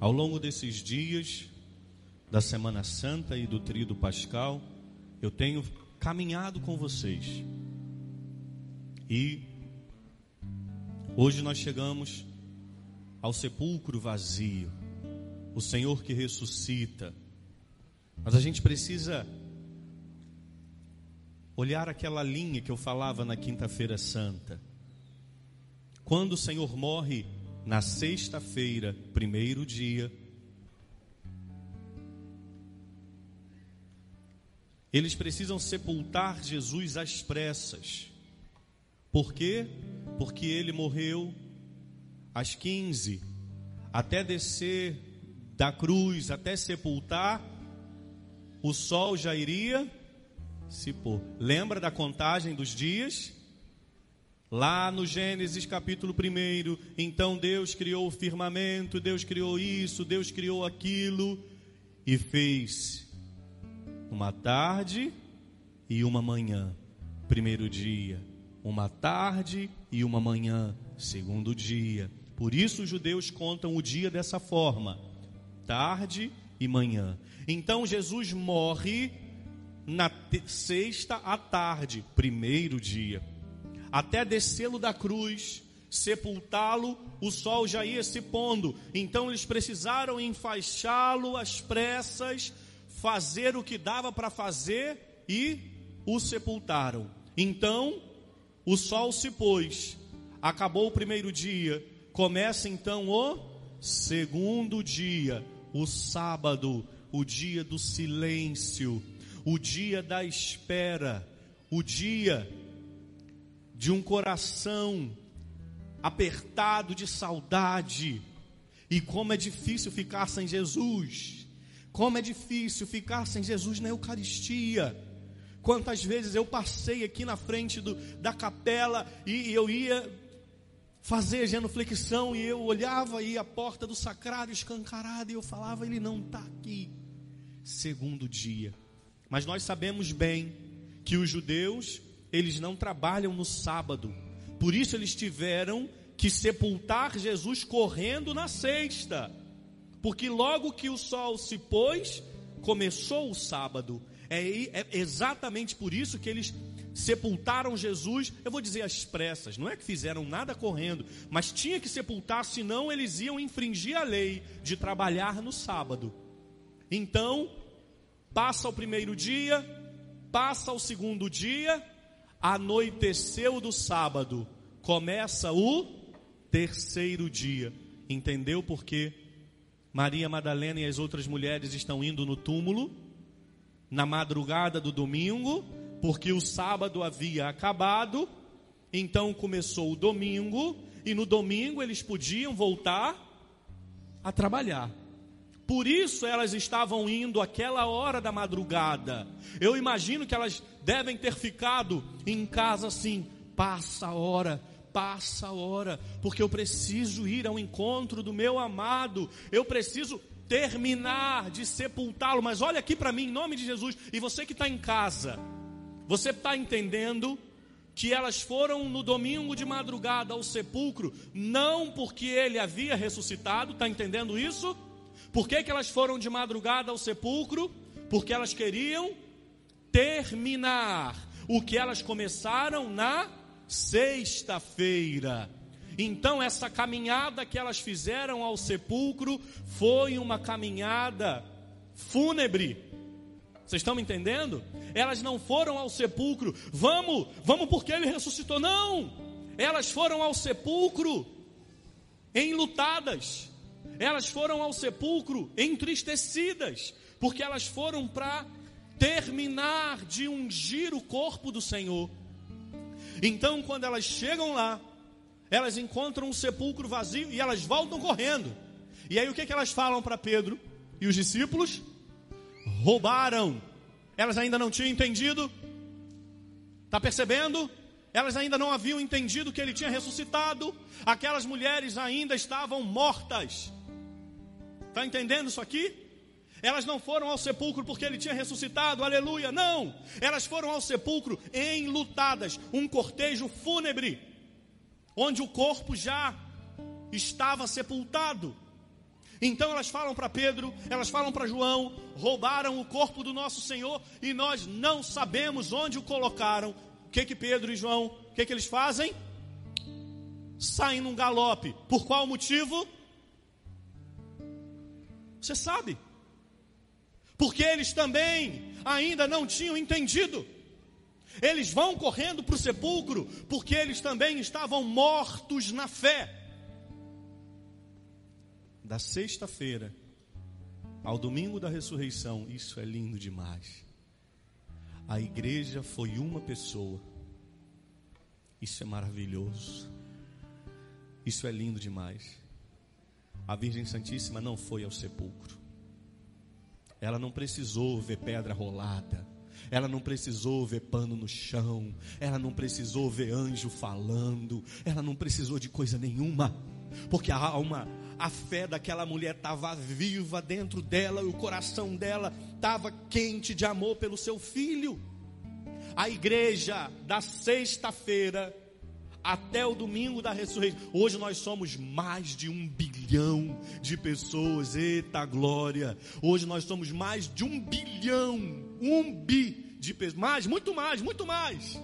Ao longo desses dias da Semana Santa e do Tríduo Pascal, eu tenho caminhado com vocês. E hoje nós chegamos ao sepulcro vazio, o Senhor que ressuscita. Mas a gente precisa olhar aquela linha que eu falava na Quinta-feira Santa. Quando o Senhor morre na sexta-feira, primeiro dia, eles precisam sepultar Jesus às pressas. Por quê? Porque ele morreu às 15, até descer da cruz, até sepultar, o sol já iria se pôr. Lembra da contagem dos dias? Lá no Gênesis capítulo 1, então Deus criou o firmamento, Deus criou isso, Deus criou aquilo e fez uma tarde e uma manhã. Primeiro dia, uma tarde e uma manhã. Segundo dia. Por isso os judeus contam o dia dessa forma: tarde e manhã. Então Jesus morre na sexta à tarde, primeiro dia até descê-lo da cruz, sepultá-lo, o sol já ia se pondo. Então eles precisaram enfaixá-lo às pressas, fazer o que dava para fazer e o sepultaram. Então o sol se pôs, acabou o primeiro dia, começa então o segundo dia, o sábado, o dia do silêncio, o dia da espera, o dia de um coração apertado de saudade. E como é difícil ficar sem Jesus. Como é difícil ficar sem Jesus na Eucaristia. Quantas vezes eu passei aqui na frente do, da capela e eu ia fazer genuflexão e eu olhava aí a porta do sacrário escancarada e eu falava, ele não está aqui. Segundo dia. Mas nós sabemos bem que os judeus eles não trabalham no sábado. Por isso eles tiveram que sepultar Jesus correndo na sexta. Porque logo que o sol se pôs, começou o sábado. É, é exatamente por isso que eles sepultaram Jesus, eu vou dizer às pressas, não é que fizeram nada correndo, mas tinha que sepultar, senão eles iam infringir a lei de trabalhar no sábado. Então, passa o primeiro dia, passa o segundo dia, anoiteceu do sábado, começa o terceiro dia. Entendeu por que Maria Madalena e as outras mulheres estão indo no túmulo na madrugada do domingo, porque o sábado havia acabado, então começou o domingo, e no domingo eles podiam voltar a trabalhar. Por isso elas estavam indo aquela hora da madrugada. Eu imagino que elas devem ter ficado em casa assim: passa a hora, passa a hora, porque eu preciso ir ao encontro do meu amado, eu preciso terminar de sepultá-lo. Mas olha aqui para mim, em nome de Jesus, e você que está em casa, você está entendendo que elas foram no domingo de madrugada ao sepulcro, não porque ele havia ressuscitado, está entendendo isso? Por que, que elas foram de madrugada ao sepulcro? Porque elas queriam terminar o que elas começaram na sexta-feira. Então, essa caminhada que elas fizeram ao sepulcro foi uma caminhada fúnebre. Vocês estão me entendendo? Elas não foram ao sepulcro, vamos, vamos porque ele ressuscitou. Não! Elas foram ao sepulcro enlutadas. Elas foram ao sepulcro entristecidas, porque elas foram para terminar de ungir o corpo do Senhor. Então, quando elas chegam lá, elas encontram um sepulcro vazio e elas voltam correndo. E aí o que, que elas falam para Pedro e os discípulos? Roubaram. Elas ainda não tinham entendido. Está percebendo? Elas ainda não haviam entendido que ele tinha ressuscitado. Aquelas mulheres ainda estavam mortas. Está entendendo isso aqui? Elas não foram ao sepulcro porque ele tinha ressuscitado, aleluia, não. Elas foram ao sepulcro enlutadas, um cortejo fúnebre, onde o corpo já estava sepultado. Então elas falam para Pedro, elas falam para João, roubaram o corpo do nosso Senhor e nós não sabemos onde o colocaram. O que que Pedro e João, o que que eles fazem? Saem num galope. Por qual motivo? Você sabe. Porque eles também ainda não tinham entendido. Eles vão correndo para o sepulcro porque eles também estavam mortos na fé da sexta-feira ao domingo da ressurreição, isso é lindo demais. A igreja foi uma pessoa. Isso é maravilhoso. Isso é lindo demais. A Virgem Santíssima não foi ao sepulcro. Ela não precisou ver pedra rolada. Ela não precisou ver pano no chão. Ela não precisou ver anjo falando. Ela não precisou de coisa nenhuma. Porque a alma, a fé daquela mulher estava viva dentro dela e o coração dela estava quente de amor pelo seu filho. A igreja da sexta-feira até o domingo da ressurreição. Hoje nós somos mais de um bilhão de pessoas. Eita glória! Hoje nós somos mais de um bilhão, um bi de pessoas. Mais, muito mais, muito mais.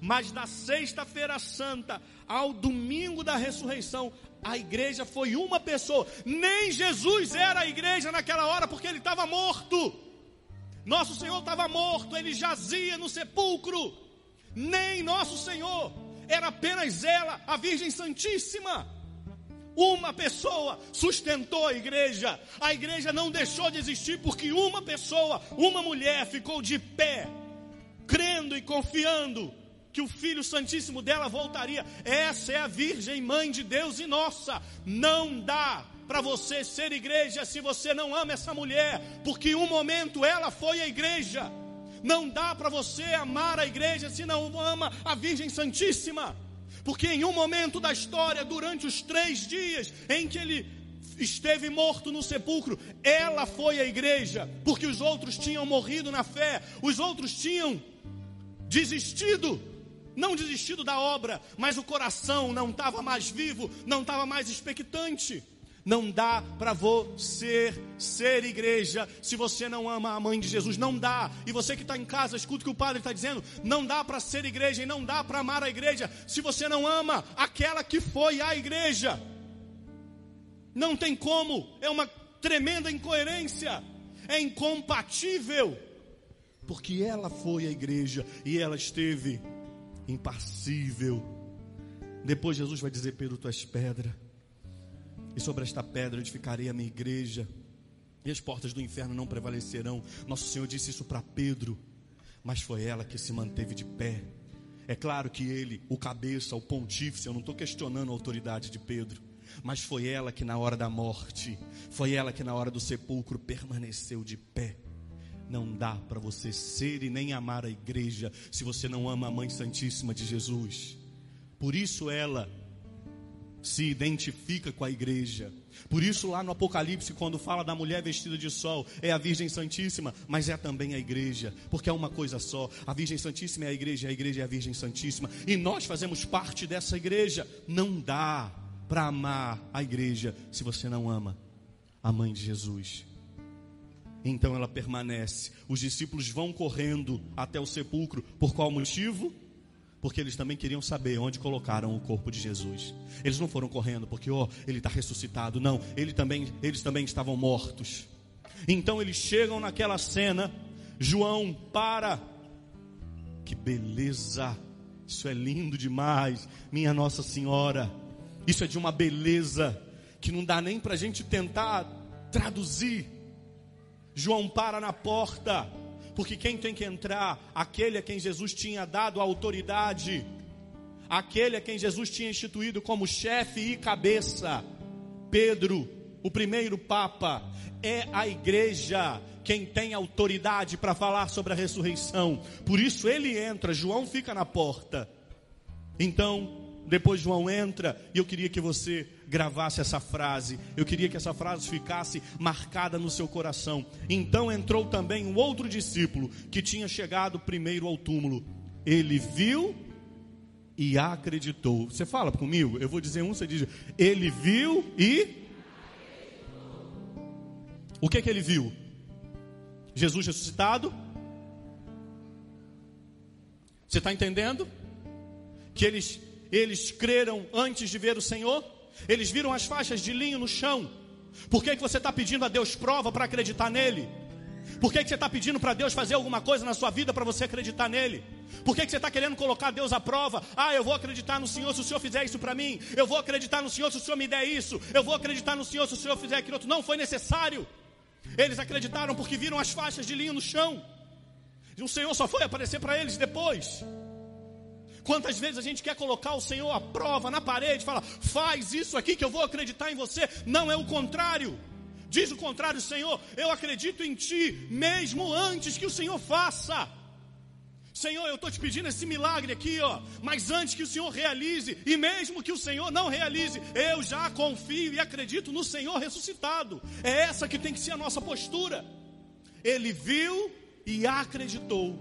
Mas da sexta-feira santa ao domingo da ressurreição, a igreja foi uma pessoa. Nem Jesus era a igreja naquela hora, porque ele estava morto. Nosso Senhor estava morto, ele jazia no sepulcro. Nem nosso Senhor, era apenas ela, a Virgem Santíssima. Uma pessoa sustentou a igreja. A igreja não deixou de existir porque uma pessoa, uma mulher, ficou de pé, crendo e confiando que o Filho Santíssimo dela voltaria. Essa é a Virgem Mãe de Deus e nossa. Não dá para você ser igreja se você não ama essa mulher, porque um momento ela foi a igreja. Não dá para você amar a igreja se não ama a Virgem Santíssima, porque em um momento da história, durante os três dias em que ele esteve morto no sepulcro, ela foi a igreja, porque os outros tinham morrido na fé, os outros tinham desistido não desistido da obra, mas o coração não estava mais vivo, não estava mais expectante. Não dá para você ser igreja se você não ama a mãe de Jesus. Não dá. E você que está em casa, escuta o que o padre está dizendo. Não dá para ser igreja e não dá para amar a igreja se você não ama aquela que foi a igreja. Não tem como. É uma tremenda incoerência. É incompatível. Porque ela foi a igreja e ela esteve impassível. Depois Jesus vai dizer: Pedro, tu és pedra, sobre esta pedra edificarei a minha igreja, e as portas do inferno não prevalecerão. Nosso Senhor disse isso para Pedro, mas foi ela que se manteve de pé. É claro que ele, o cabeça, o pontífice, eu não estou questionando a autoridade de Pedro, mas foi ela que na hora da morte, foi ela que na hora do sepulcro permaneceu de pé. Não dá para você ser e nem amar a igreja se você não ama a Mãe Santíssima de Jesus. Por isso ela se identifica com a igreja. Por isso, lá no Apocalipse, quando fala da mulher vestida de sol, é a Virgem Santíssima, mas é também a igreja, porque é uma coisa só. A Virgem Santíssima é a igreja, a igreja é a Virgem Santíssima, e nós fazemos parte dessa igreja. Não dá para amar a igreja se você não ama a mãe de Jesus. Então ela permanece. Os discípulos vão correndo até o sepulcro. Por qual motivo? Porque eles também queriam saber onde colocaram o corpo de Jesus. Eles não foram correndo porque, ó, oh, ele está ressuscitado. Não, ele também, eles também estavam mortos. Então eles chegam naquela cena. João para. Que beleza! Isso é lindo demais, minha Nossa Senhora. Isso é de uma beleza que não dá nem para a gente tentar traduzir. João para na porta, porque quem tem que entrar, aquele a quem Jesus tinha dado a autoridade, aquele a quem Jesus tinha instituído como chefe e cabeça, Pedro, o primeiro Papa, é a igreja quem tem autoridade para falar sobre a ressurreição. Por isso ele entra, João fica na porta. Então, depois João entra e eu queria que você gravasse essa frase. Eu queria que essa frase ficasse marcada no seu coração. Então entrou também um outro discípulo que tinha chegado primeiro ao túmulo. Ele viu e acreditou. Você fala comigo? Eu vou dizer um, você diz. Ele viu e O que, que ele viu? Jesus ressuscitado? Você está entendendo? Que eles, eles creram antes de ver o Senhor? Eles viram as faixas de linho no chão. Por que, que você está pedindo a Deus prova para acreditar nele? Por que, que você está pedindo para Deus fazer alguma coisa na sua vida para você acreditar nele? Por que, que você está querendo colocar Deus à prova? Ah, eu vou acreditar no Senhor se o Senhor fizer isso para mim. Eu vou acreditar no Senhor se o Senhor me der isso. Eu vou acreditar no Senhor se o Senhor fizer aquilo outro. Não foi necessário. Eles acreditaram porque viram as faixas de linho no chão. E o Senhor só foi aparecer para eles depois. Quantas vezes a gente quer colocar o Senhor à prova na parede, fala, faz isso aqui que eu vou acreditar em você. Não é o contrário. Diz o contrário, Senhor, eu acredito em Ti, mesmo antes que o Senhor faça. Senhor, eu estou te pedindo esse milagre aqui, ó. Mas antes que o Senhor realize, e mesmo que o Senhor não realize, eu já confio e acredito no Senhor ressuscitado. É essa que tem que ser a nossa postura. Ele viu e acreditou.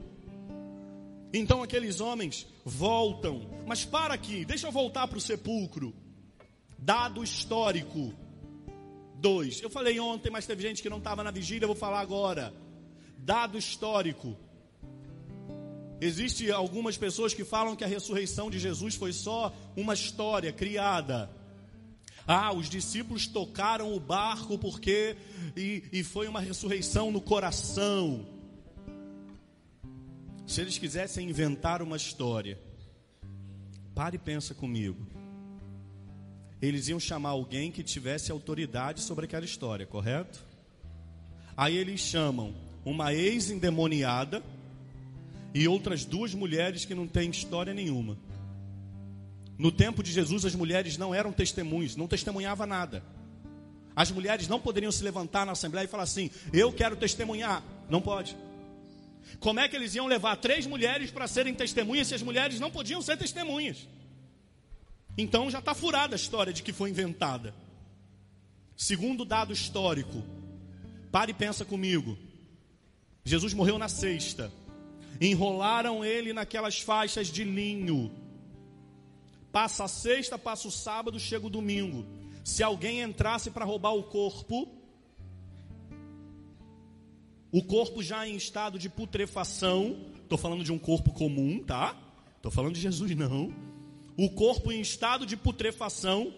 Então aqueles homens voltam. Mas para aqui, deixa eu voltar para o sepulcro. Dado histórico. 2. Eu falei ontem, mas teve gente que não estava na vigília, eu vou falar agora. Dado histórico. Existem algumas pessoas que falam que a ressurreição de Jesus foi só uma história criada. Ah, os discípulos tocaram o barco porque e, e foi uma ressurreição no coração. Se eles quisessem inventar uma história, pare e pensa comigo eles iam chamar alguém que tivesse autoridade sobre aquela história, correto? Aí eles chamam uma ex-endemoniada e outras duas mulheres que não têm história nenhuma. No tempo de Jesus, as mulheres não eram testemunhas, não testemunhava nada. As mulheres não poderiam se levantar na assembleia e falar assim: Eu quero testemunhar. Não pode. Como é que eles iam levar três mulheres para serem testemunhas se as mulheres não podiam ser testemunhas? Então já está furada a história de que foi inventada. Segundo dado histórico, pare e pensa comigo. Jesus morreu na sexta. Enrolaram ele naquelas faixas de linho. Passa a sexta, passa o sábado, chega o domingo. Se alguém entrasse para roubar o corpo, o corpo já em estado de putrefação, estou falando de um corpo comum, tá? Estou falando de Jesus, não o corpo em estado de putrefação,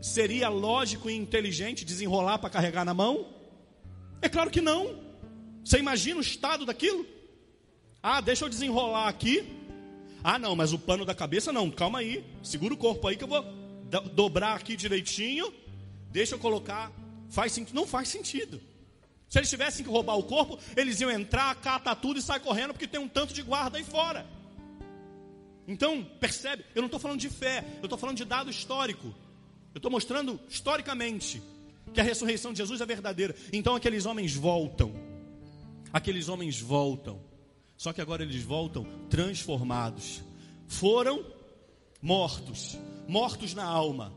seria lógico e inteligente desenrolar para carregar na mão? É claro que não. Você imagina o estado daquilo? Ah, deixa eu desenrolar aqui. Ah, não, mas o pano da cabeça não. Calma aí. Segura o corpo aí que eu vou dobrar aqui direitinho. Deixa eu colocar. Faz sentido? Não faz sentido. Se eles tivessem que roubar o corpo, eles iam entrar, catar tudo e sair correndo porque tem um tanto de guarda aí fora. Então, percebe? Eu não estou falando de fé, eu estou falando de dado histórico. Eu estou mostrando historicamente que a ressurreição de Jesus é verdadeira. Então, aqueles homens voltam. Aqueles homens voltam. Só que agora eles voltam transformados. Foram mortos, mortos na alma.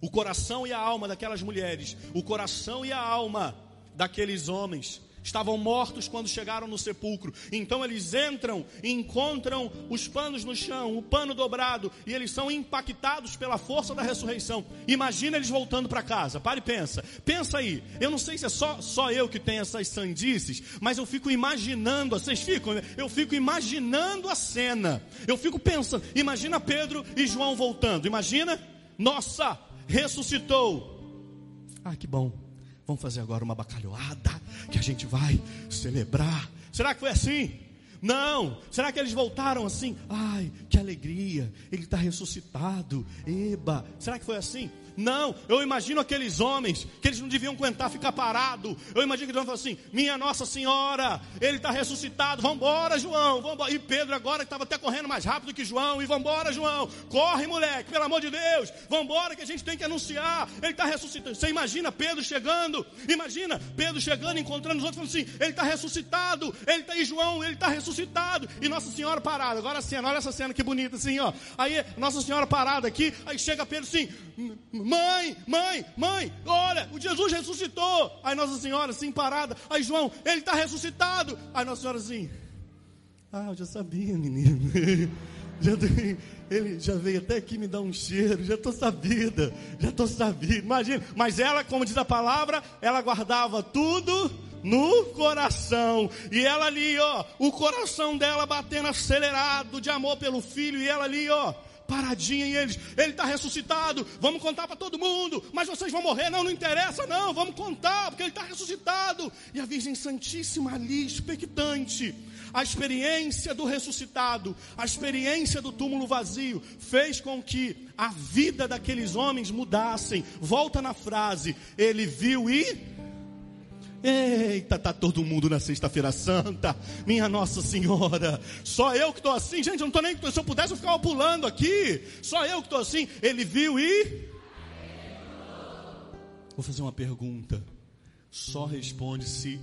O coração e a alma daquelas mulheres, o coração e a alma daqueles homens estavam mortos quando chegaram no sepulcro. Então eles entram e encontram os panos no chão, o pano dobrado, e eles são impactados pela força da ressurreição. Imagina eles voltando para casa. Pare e pensa. Pensa aí. Eu não sei se é só, só eu que tenho essas sandices, mas eu fico imaginando, vocês ficam, eu fico imaginando a cena. Eu fico pensando, imagina Pedro e João voltando. Imagina? Nossa, ressuscitou. Ah, que bom. Vamos fazer agora uma bacalhoada que a gente vai celebrar. Será que foi assim? Não. Será que eles voltaram assim? Ai, que alegria. Ele está ressuscitado. Eba. Será que foi assim? Não, eu imagino aqueles homens que eles não deviam aguentar ficar parado. Eu imagino que eles vão assim: Minha Nossa Senhora, ele está ressuscitado. Vambora, João. Vambora. E Pedro agora estava até correndo mais rápido que João. E vambora, João. Corre, moleque, pelo amor de Deus. Vambora que a gente tem que anunciar. Ele está ressuscitado. Você imagina Pedro chegando? Imagina Pedro chegando, encontrando os outros, falando assim: Ele está ressuscitado. Ele está aí, João, ele está ressuscitado. E Nossa Senhora parada. Agora a cena, olha essa cena que bonita assim, ó. Aí Nossa Senhora parada aqui. Aí chega Pedro assim Mãe, mãe, mãe, olha, o Jesus ressuscitou. Aí Nossa Senhora assim parada. Aí João, ele está ressuscitado. Aí Nossa Senhora assim. Ah, eu já sabia, menino. Já ele já veio até aqui me dar um cheiro, já estou sabida, já estou sabida. Imagina, mas ela, como diz a palavra, ela guardava tudo no coração. E ela ali, ó, o coração dela batendo acelerado de amor pelo filho, e ela ali, ó, paradinha em eles. Ele está ressuscitado. Vamos contar para todo mundo. Mas vocês vão morrer. Não, não interessa, não. Vamos contar, porque ele está ressuscitado. E a Virgem Santíssima ali, expectante. A experiência do ressuscitado, a experiência do túmulo vazio, fez com que a vida daqueles homens mudassem. Volta na frase: ele viu e Eita, tá todo mundo na sexta-feira santa. Minha Nossa Senhora. Só eu que estou assim, gente, eu não estou nem. Se eu pudesse, eu ficava pulando aqui. Só eu que estou assim. Ele viu e. Vou fazer uma pergunta. Só responde se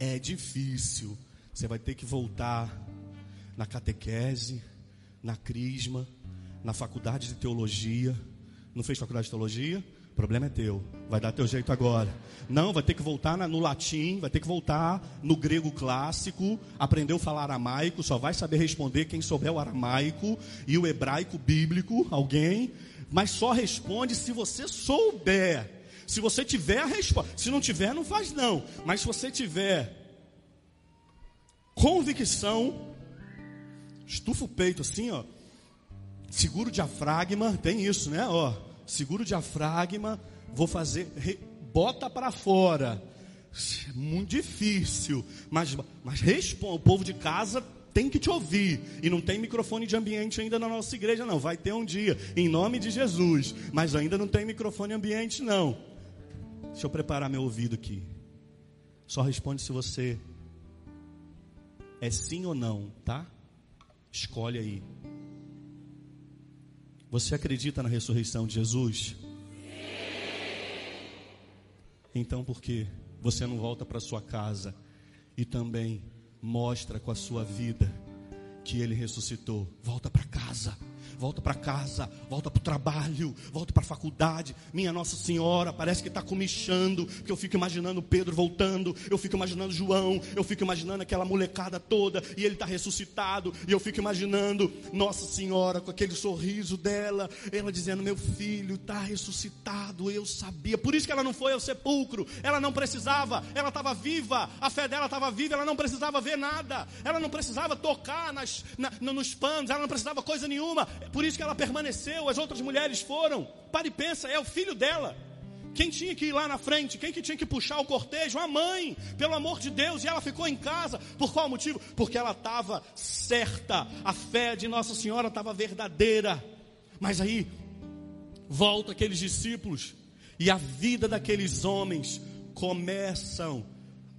é difícil. Você vai ter que voltar na catequese, na crisma, na faculdade de teologia. Não fez faculdade de teologia? Problema é teu. Vai dar teu jeito agora. Não, vai ter que voltar no latim, vai ter que voltar no grego clássico, aprendeu a falar aramaico, só vai saber responder quem souber o aramaico e o hebraico bíblico, alguém, mas só responde se você souber. Se você tiver a resposta. Se não tiver, não faz não. Mas se você tiver convicção, estufa o peito assim, ó. Segura o diafragma, tem isso, né? Ó, segura o diafragma, vou fazer, re, bota para fora. É muito difícil, mas, mas responde. O povo de casa tem que te ouvir. E não tem microfone de ambiente ainda na nossa igreja, não. Vai ter um dia, em nome de Jesus. Mas ainda não tem microfone ambiente, não. Deixa eu preparar meu ouvido aqui. Só responde se você é sim ou não, tá? Escolhe aí. Você acredita na ressurreição de Jesus? Então por que você não volta para sua casa e também mostra com a sua vida que ele ressuscitou? Volta para casa volta para casa, volta para o trabalho, volta para a faculdade. Minha Nossa Senhora, parece que está comichando, porque eu fico imaginando Pedro voltando, eu fico imaginando João, eu fico imaginando aquela molecada toda, e ele está ressuscitado, e eu fico imaginando Nossa Senhora com aquele sorriso dela, ela dizendo: Meu filho está ressuscitado, eu sabia. Por isso que ela não foi ao sepulcro, ela não precisava, ela estava viva, a fé dela estava viva, ela não precisava ver nada, ela não precisava tocar nas, na, nos panos, ela não precisava coisa nenhuma, por isso que ela permaneceu, as outras mulheres foram. Para e pensa, é o filho dela. Quem tinha que ir lá na frente? Quem que tinha que puxar o cortejo? A mãe, pelo amor de Deus, e ela ficou em casa. Por qual motivo? Porque ela estava certa, a fé de Nossa Senhora estava verdadeira. Mas aí, volta aqueles discípulos, e a vida daqueles homens começam,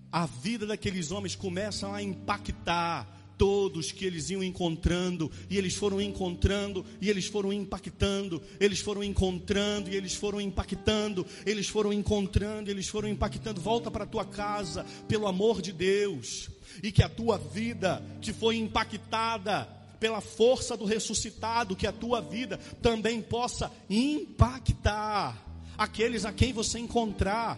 a vida daqueles homens começam a impactar todos que eles iam encontrando, e eles foram encontrando, e eles foram impactando, eles foram encontrando, e eles foram impactando, eles foram encontrando, eles foram impactando. Volta para a tua casa, pelo amor de Deus, e que a tua vida, que foi impactada pela força do ressuscitado, que a tua vida também possa impactar aqueles a quem você encontrar.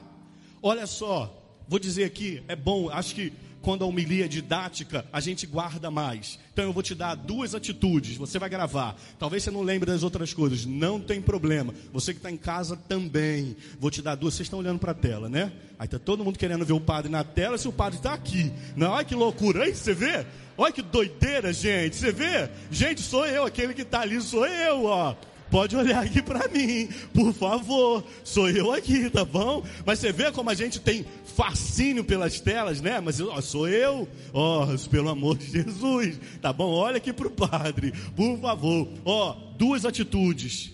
Olha só, vou dizer aqui, é bom, acho que quando a homilia é didática, a gente guarda mais. Então eu vou te dar duas atitudes, você vai gravar. Talvez você não lembre das outras coisas, não tem problema. Você que está em casa também. Vou te dar duas, vocês estão olhando para a tela, né? Aí está todo mundo querendo ver o padre na tela, se o padre está aqui. Não, olha que loucura, aí você vê? Olha que doideira, gente. Você vê? Gente, sou eu, aquele que está ali sou eu, ó. Pode olhar aqui para mim, por favor. Sou eu aqui, tá bom? Mas você vê como a gente tem fascínio pelas telas, né? Mas ó, sou eu, ó, pelo amor de Jesus, tá bom? Olha aqui para o padre, por favor. Ó, duas atitudes.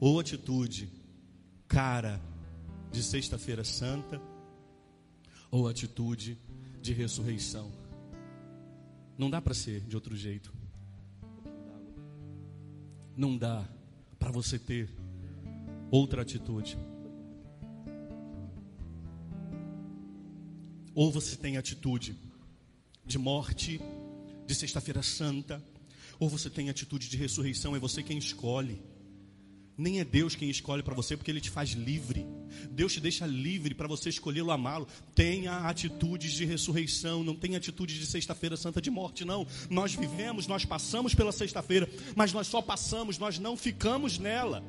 Ou atitude, cara de Sexta-feira Santa, ou atitude de ressurreição. Não dá para ser de outro jeito. Não dá para você ter outra atitude. Ou você tem atitude de morte, de Sexta-feira Santa, ou você tem atitude de ressurreição, é você quem escolhe. Nem é Deus quem escolhe para você, porque Ele te faz livre. Deus te deixa livre para você escolhê-lo amá-lo. Tenha atitudes de ressurreição, não tenha atitudes de sexta-feira santa de morte, não. Nós vivemos, nós passamos pela sexta-feira, mas nós só passamos, nós não ficamos nela.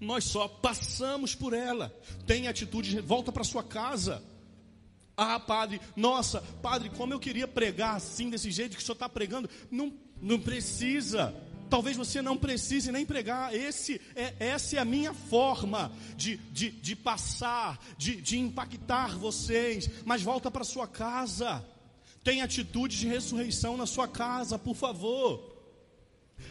Nós só passamos por ela. Tenha atitude, volta para sua casa. Ah, padre, nossa, padre, como eu queria pregar assim, desse jeito que o senhor está pregando. Não, não precisa. Talvez você não precise nem pregar. Esse é, essa é a minha forma de, de, de passar, de, de impactar vocês. Mas volta para sua casa. Tem atitude de ressurreição na sua casa, por favor.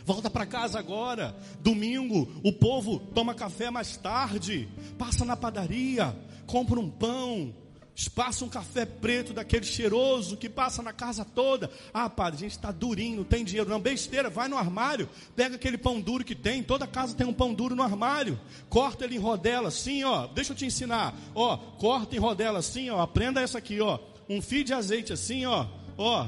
Volta para casa agora. Domingo, o povo toma café mais tarde. Passa na padaria, compra um pão, Passa um café preto daquele cheiroso que passa na casa toda. Ah, padre, a gente está durinho, não tem dinheiro. Não, besteira, vai no armário, pega aquele pão duro que tem. Toda casa tem um pão duro no armário. Corta ele em rodela assim, ó. Deixa eu te ensinar. Ó, corta em rodela assim, ó. Aprenda essa aqui, ó. Um fio de azeite assim, ó. Ó,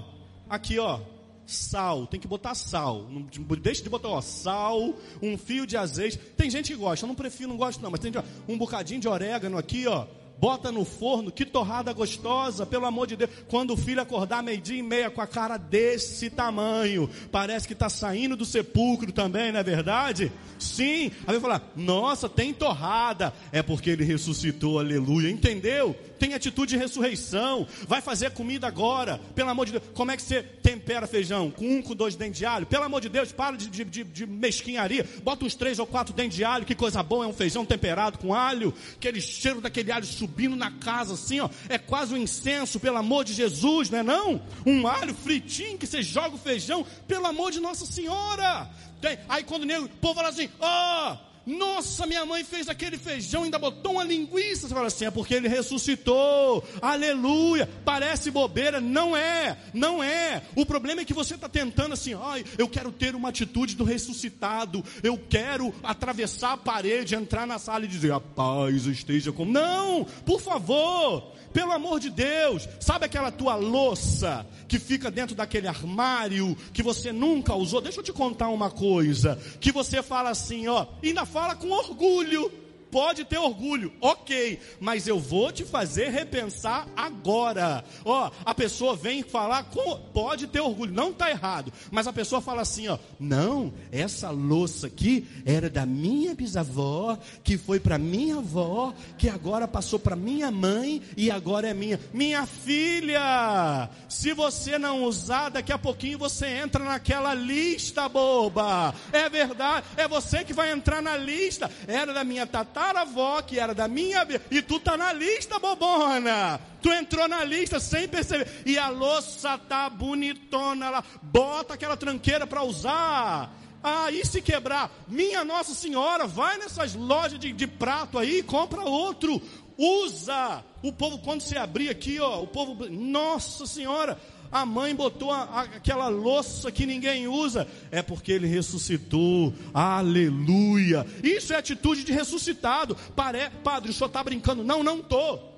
aqui, ó. Sal, tem que botar sal. Não deixa de botar, ó, sal, um fio de azeite. Tem gente que gosta, eu não prefiro, não gosto não, mas tem um bocadinho de orégano aqui, ó bota no forno, que torrada gostosa, pelo amor de Deus. Quando o filho acordar meio-dia e meia com a cara desse tamanho, parece que está saindo do sepulcro também, não é verdade? Sim, aí vai falar, nossa, tem torrada, é porque ele ressuscitou, aleluia, entendeu? Tem atitude de ressurreição, vai fazer comida agora, pelo amor de Deus, como é que você tempera feijão? Com um, com dois dentes de alho? Pelo amor de Deus, para de, de, de, mesquinharia, bota uns três ou quatro dentes de alho, que coisa boa, é um feijão temperado com alho, aquele cheiro daquele alho subindo na casa assim, ó, é quase um incenso, pelo amor de Jesus, não é não? Um alho fritinho que você joga o feijão, pelo amor de Nossa Senhora. Tem, aí quando o, nego, o povo fala assim, ó, oh, nossa, minha mãe fez aquele feijão, ainda botou uma linguiça. Você fala assim, é porque ele ressuscitou. Aleluia. Parece bobeira, não é, não é. O problema é que você está tentando assim, ai, eu quero ter uma atitude do ressuscitado. Eu quero atravessar a parede, entrar na sala e dizer, a paz esteja com. Não, por favor. Pelo amor de Deus, sabe aquela tua louça que fica dentro daquele armário que você nunca usou? Deixa eu te contar uma coisa, que você fala assim, ó, ainda fala com orgulho pode ter orgulho, ok, mas eu vou te fazer repensar agora. Ó, a pessoa vem falar, com, pode ter orgulho, não está errado, mas a pessoa fala assim, ó, não, essa louça aqui era da minha bisavó, que foi para minha avó, que agora passou para minha mãe e agora é minha. Minha filha, se você não usar, daqui a pouquinho você entra naquela lista boba. É verdade, é você que vai entrar na lista. Era da minha tatá tataravó, que era da minha. E tu tá na lista, bobona. Tu entrou na lista sem perceber. E a louça tá bonitona lá. Bota aquela tranqueira para usar. Ah, e se quebrar? Minha Nossa Senhora, vai nessas lojas de, de prato aí e compra outro. Usa. O povo, quando você abrir aqui, ó, o povo. Nossa Senhora a mãe botou a, a, aquela louça que ninguém usa, é porque ele ressuscitou, aleluia. Isso é atitude de ressuscitado. Pare, padre, o senhor está brincando? Não, não estou.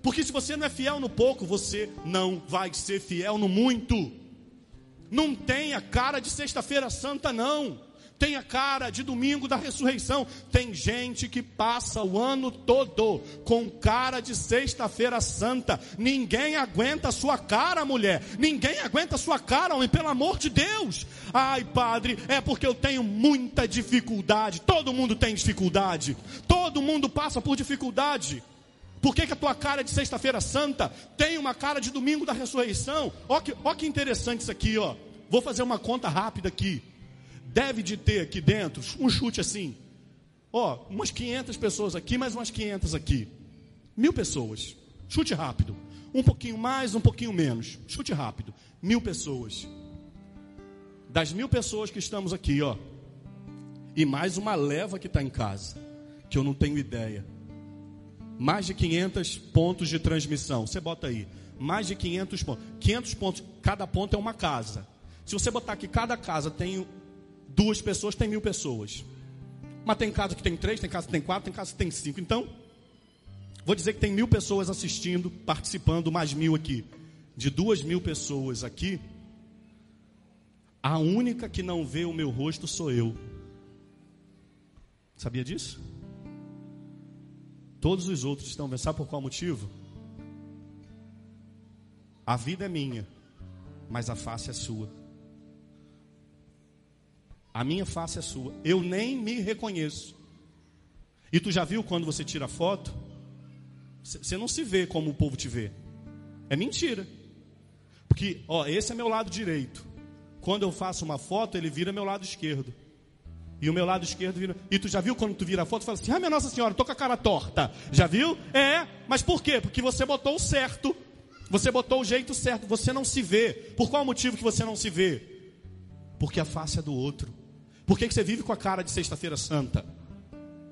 Porque se você não é fiel no pouco, você não vai ser fiel no muito. Não tenha cara de sexta-feira santa, não tem a cara de domingo da ressurreição. Tem gente que passa o ano todo com cara de sexta-feira santa. Ninguém aguenta a sua cara, mulher. Ninguém aguenta a sua cara, homem, pelo amor de Deus. Ai, padre, é porque eu tenho muita dificuldade. Todo mundo tem dificuldade. Todo mundo passa por dificuldade. Por que, que a tua cara é de sexta-feira santa tem uma cara de domingo da ressurreição? Olha que, que interessante isso aqui, ó. Vou fazer uma conta rápida aqui deve de ter aqui dentro, um chute assim, ó, umas 500 pessoas aqui, mais umas 500 aqui. Mil pessoas. Chute rápido. Um pouquinho mais, um pouquinho menos. Chute rápido. Mil pessoas. Das mil pessoas que estamos aqui, ó. E mais uma leva que está em casa. Que eu não tenho ideia. Mais de 500 pontos de transmissão. Você bota aí. Mais de 500 pontos. 500 pontos. Cada ponto é uma casa. Se você botar que cada casa tem duas pessoas tem mil pessoas. Mas tem casa que tem três, tem casa que tem quatro, tem casa que tem cinco. Então, vou dizer que tem mil pessoas assistindo, participando, mais mil aqui. De duas mil pessoas aqui, a única que não vê o meu rosto sou eu. Sabia disso? Todos os outros estão vendo. Sabe por qual motivo? A vida é minha, mas a face é sua. A minha face é sua. Eu nem me reconheço. E tu já viu quando você tira foto? Você não se vê como o povo te vê. É mentira. Porque, ó, esse é meu lado direito. Quando eu faço uma foto, ele vira meu lado esquerdo. E o meu lado esquerdo vira. E tu já viu quando tu vira a foto fala assim: Ah, minha Nossa Senhora, tô com a cara torta. Já viu? É, mas por quê? Porque você botou o certo. Você botou o jeito certo. Você não se vê. Por qual motivo que você não se vê? Porque a face é do outro. Por que, que você vive com a cara de Sexta-feira Santa?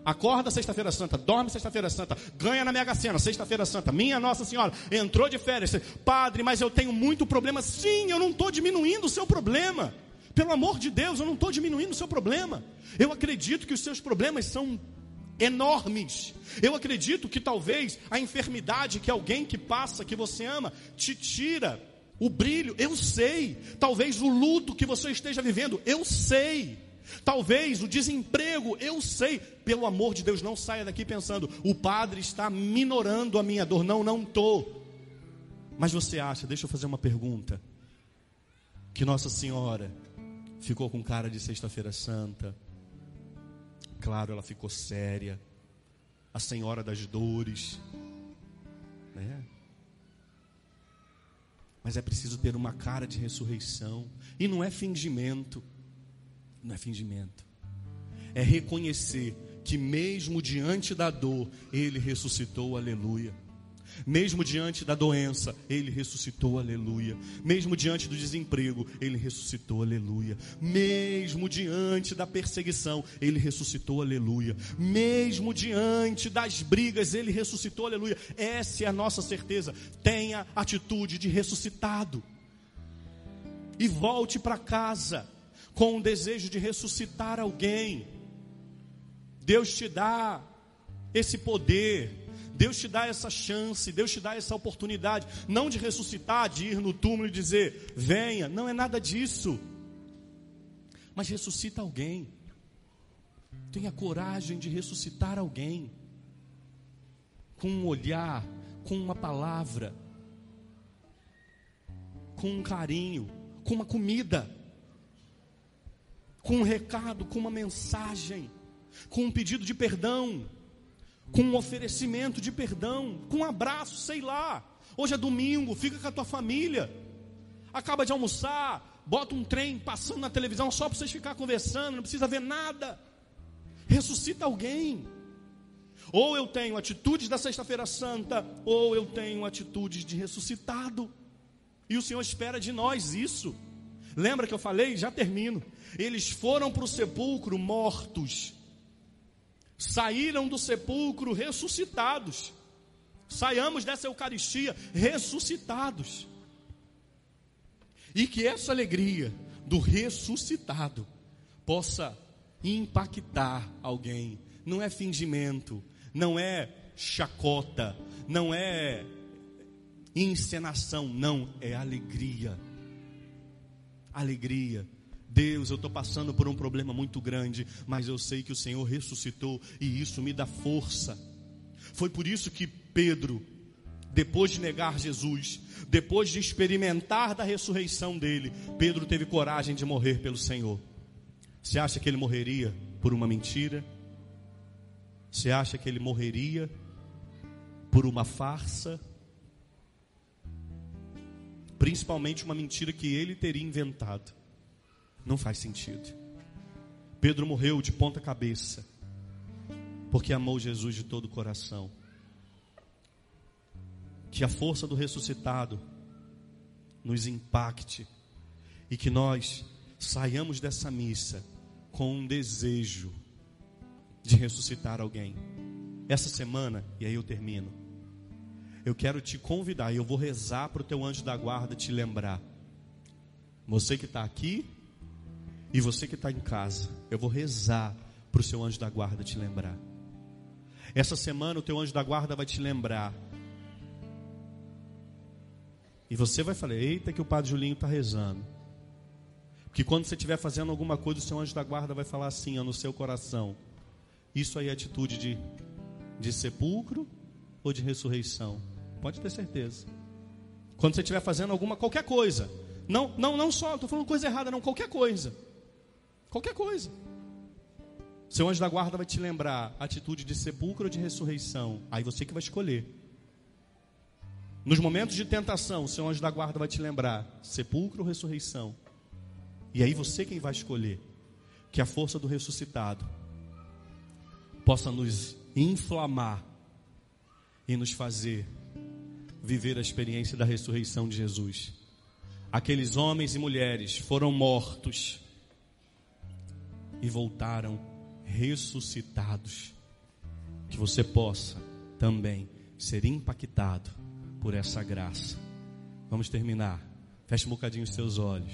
Acorda sexta-feira santa, dorme sexta-feira santa, ganha na Mega Sena, sexta-feira santa. Minha Nossa Senhora, entrou de férias. Padre, mas eu tenho muito problema. Sim, eu não estou diminuindo o seu problema. Pelo amor de Deus, eu não estou diminuindo o seu problema. Eu acredito que os seus problemas são enormes. Eu acredito que talvez a enfermidade que alguém que passa, que você ama, te tira o brilho. Eu sei. Talvez o luto que você esteja vivendo, eu sei. Talvez o desemprego, eu sei, pelo amor de Deus, não saia daqui pensando, o padre está minorando a minha dor. Não, não estou. Mas você acha, deixa eu fazer uma pergunta, que Nossa Senhora ficou com cara de Sexta-feira Santa? Claro, ela ficou séria, a Senhora das Dores, né? Mas é preciso ter uma cara de ressurreição, e não é fingimento não é fingimento. É reconhecer que mesmo diante da dor, ele ressuscitou, aleluia. Mesmo diante da doença, ele ressuscitou, aleluia. Mesmo diante do desemprego, ele ressuscitou, aleluia. Mesmo diante da perseguição, ele ressuscitou, aleluia. Mesmo diante das brigas, ele ressuscitou, aleluia. Essa é a nossa certeza. Tenha atitude de ressuscitado. E volte para casa com o desejo de ressuscitar alguém. Deus te dá esse poder, Deus te dá essa chance, Deus te dá essa oportunidade, não de ressuscitar, de ir no túmulo e dizer, venha, não é nada disso, mas ressuscita alguém, tenha coragem de ressuscitar alguém, com um olhar, com uma palavra, com um carinho, com uma comida com um recado, com uma mensagem, com um pedido de perdão, com um oferecimento de perdão, com um abraço, sei lá. Hoje é domingo, fica com a tua família. Acaba de almoçar, bota um trem passando na televisão só para vocês ficar conversando, não precisa ver nada. Ressuscita alguém. Ou eu tenho atitudes da Sexta-feira Santa, ou eu tenho atitudes de ressuscitado. E o Senhor espera de nós isso. Lembra que eu falei? Já termino. Eles foram para o sepulcro mortos, saíram do sepulcro ressuscitados. Saiamos dessa Eucaristia ressuscitados. E que essa alegria do ressuscitado possa impactar alguém. Não é fingimento, não é chacota, não é encenação, não, é alegria. Alegria Deus, eu estou passando por um problema muito grande, mas eu sei que o Senhor ressuscitou e isso me dá força. Foi por isso que Pedro, depois de negar Jesus, depois de experimentar da ressurreição dele, Pedro teve coragem de morrer pelo Senhor. Você acha que ele morreria por uma mentira? Você acha que ele morreria por uma farsa? Principalmente uma mentira que ele teria inventado. Não faz sentido. Pedro morreu de ponta cabeça, porque amou Jesus de todo o coração. Que a força do ressuscitado nos impacte e que nós saiamos dessa missa com um desejo de ressuscitar alguém. Essa semana, e aí eu termino, eu quero te convidar, e eu vou rezar para o teu anjo da guarda te lembrar. Você que está aqui e você que está em casa, eu vou rezar para o seu anjo da guarda te lembrar. Essa semana o teu anjo da guarda vai te lembrar. E você vai falar: Eita, que o Padre Julinho está rezando. Porque quando você estiver fazendo alguma coisa, o seu anjo da guarda vai falar assim ó, no seu coração: Isso aí é atitude de, De sepulcro ou de ressurreição? Pode ter certeza. Quando você estiver fazendo alguma qualquer coisa, não, não, não só, estou falando coisa errada, não, qualquer coisa. Qualquer coisa. Seu anjo da guarda vai te lembrar atitude de sepulcro ou de ressurreição. Aí você que vai escolher. Nos momentos de tentação, seu anjo da guarda vai te lembrar sepulcro ou ressurreição. E aí você quem vai escolher. Que a força do ressuscitado possa nos inflamar e nos fazer viver a experiência da ressurreição de Jesus. Aqueles homens e mulheres foram mortos e voltaram ressuscitados. Que você possa também ser impactado por essa graça. Vamos terminar. Feche um bocadinho os seus olhos.